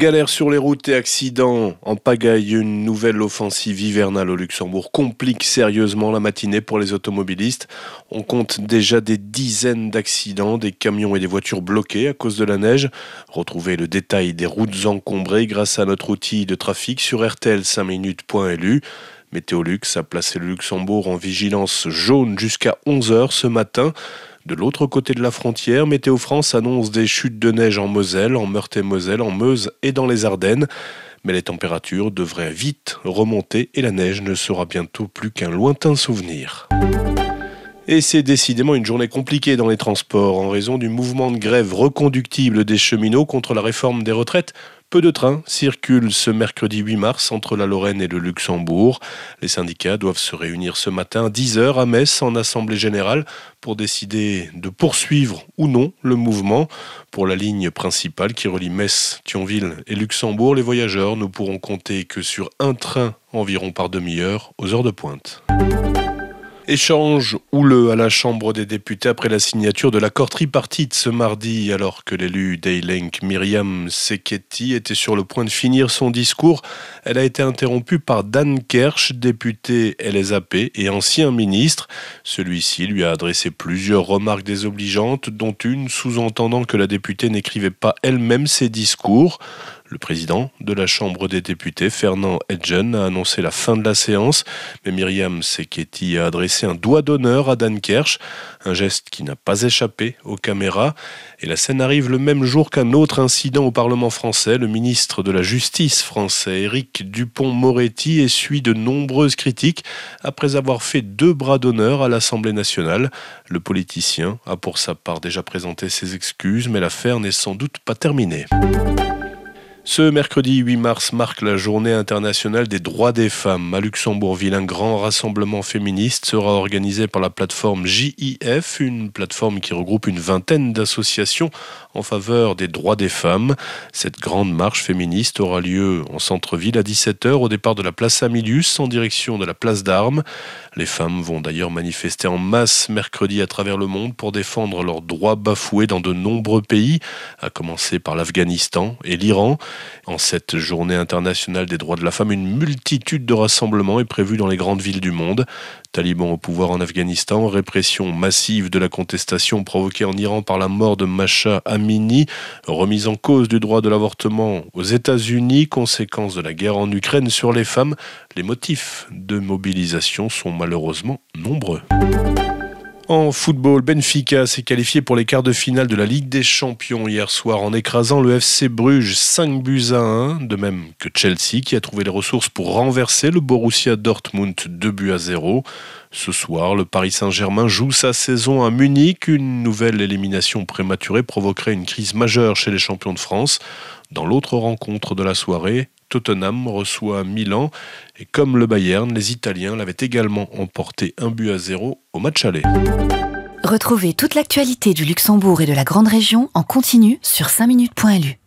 Galère sur les routes et accidents en pagaille, une nouvelle offensive hivernale au Luxembourg complique sérieusement la matinée pour les automobilistes. On compte déjà des dizaines d'accidents, des camions et des voitures bloqués à cause de la neige. Retrouvez le détail des routes encombrées grâce à notre outil de trafic sur RTL 5 minutes.lu. Météolux a placé le Luxembourg en vigilance jaune jusqu'à 11h ce matin. De l'autre côté de la frontière, Météo France annonce des chutes de neige en Moselle, en Meurthe-et-Moselle, en Meuse et dans les Ardennes. Mais les températures devraient vite remonter et la neige ne sera bientôt plus qu'un lointain souvenir. Et c'est décidément une journée compliquée dans les transports en raison du mouvement de grève reconductible des cheminots contre la réforme des retraites. Peu de trains circulent ce mercredi 8 mars entre la Lorraine et le Luxembourg. Les syndicats doivent se réunir ce matin à 10h à Metz en Assemblée générale pour décider de poursuivre ou non le mouvement. Pour la ligne principale qui relie Metz, Thionville et Luxembourg, les voyageurs ne pourront compter que sur un train environ par demi-heure aux heures de pointe. Échange houleux à la Chambre des députés après la signature de l'accord tripartite ce mardi, alors que l'élu d'Eilenk Myriam Seketi était sur le point de finir son discours. Elle a été interrompue par Dan Kersh, député LSAP et ancien ministre. Celui-ci lui a adressé plusieurs remarques désobligeantes, dont une sous-entendant que la députée n'écrivait pas elle-même ses discours. Le président de la Chambre des députés, Fernand Edgen, a annoncé la fin de la séance, mais Myriam Seketi a adressé un doigt d'honneur à Dan Kersh, un geste qui n'a pas échappé aux caméras. Et la scène arrive le même jour qu'un autre incident au Parlement français. Le ministre de la Justice français, Éric Dupont-Moretti, essuie de nombreuses critiques après avoir fait deux bras d'honneur à l'Assemblée nationale. Le politicien a pour sa part déjà présenté ses excuses, mais l'affaire n'est sans doute pas terminée. Ce mercredi 8 mars marque la journée internationale des droits des femmes. À Luxembourgville, un grand rassemblement féministe sera organisé par la plateforme JIF, une plateforme qui regroupe une vingtaine d'associations en faveur des droits des femmes. Cette grande marche féministe aura lieu en centre-ville à 17h au départ de la place Amilius en direction de la place d'Armes. Les femmes vont d'ailleurs manifester en masse mercredi à travers le monde pour défendre leurs droits bafoués dans de nombreux pays, à commencer par l'Afghanistan et l'Iran. En cette journée internationale des droits de la femme, une multitude de rassemblements est prévue dans les grandes villes du monde. Talibans au pouvoir en Afghanistan, répression massive de la contestation provoquée en Iran par la mort de Masha Amini, remise en cause du droit de l'avortement aux États-Unis, conséquence de la guerre en Ukraine sur les femmes, les motifs de mobilisation sont malheureusement nombreux. En football, Benfica s'est qualifié pour les quarts de finale de la Ligue des Champions hier soir en écrasant le FC Bruges 5 buts à 1, de même que Chelsea qui a trouvé les ressources pour renverser le Borussia Dortmund 2 buts à 0. Ce soir, le Paris Saint-Germain joue sa saison à Munich. Une nouvelle élimination prématurée provoquerait une crise majeure chez les champions de France. Dans l'autre rencontre de la soirée, Tottenham reçoit Milan et comme le Bayern, les Italiens l'avaient également emporté un but à zéro au match aller. Retrouvez toute l'actualité du Luxembourg et de la grande région en continu sur 5minutes.lu.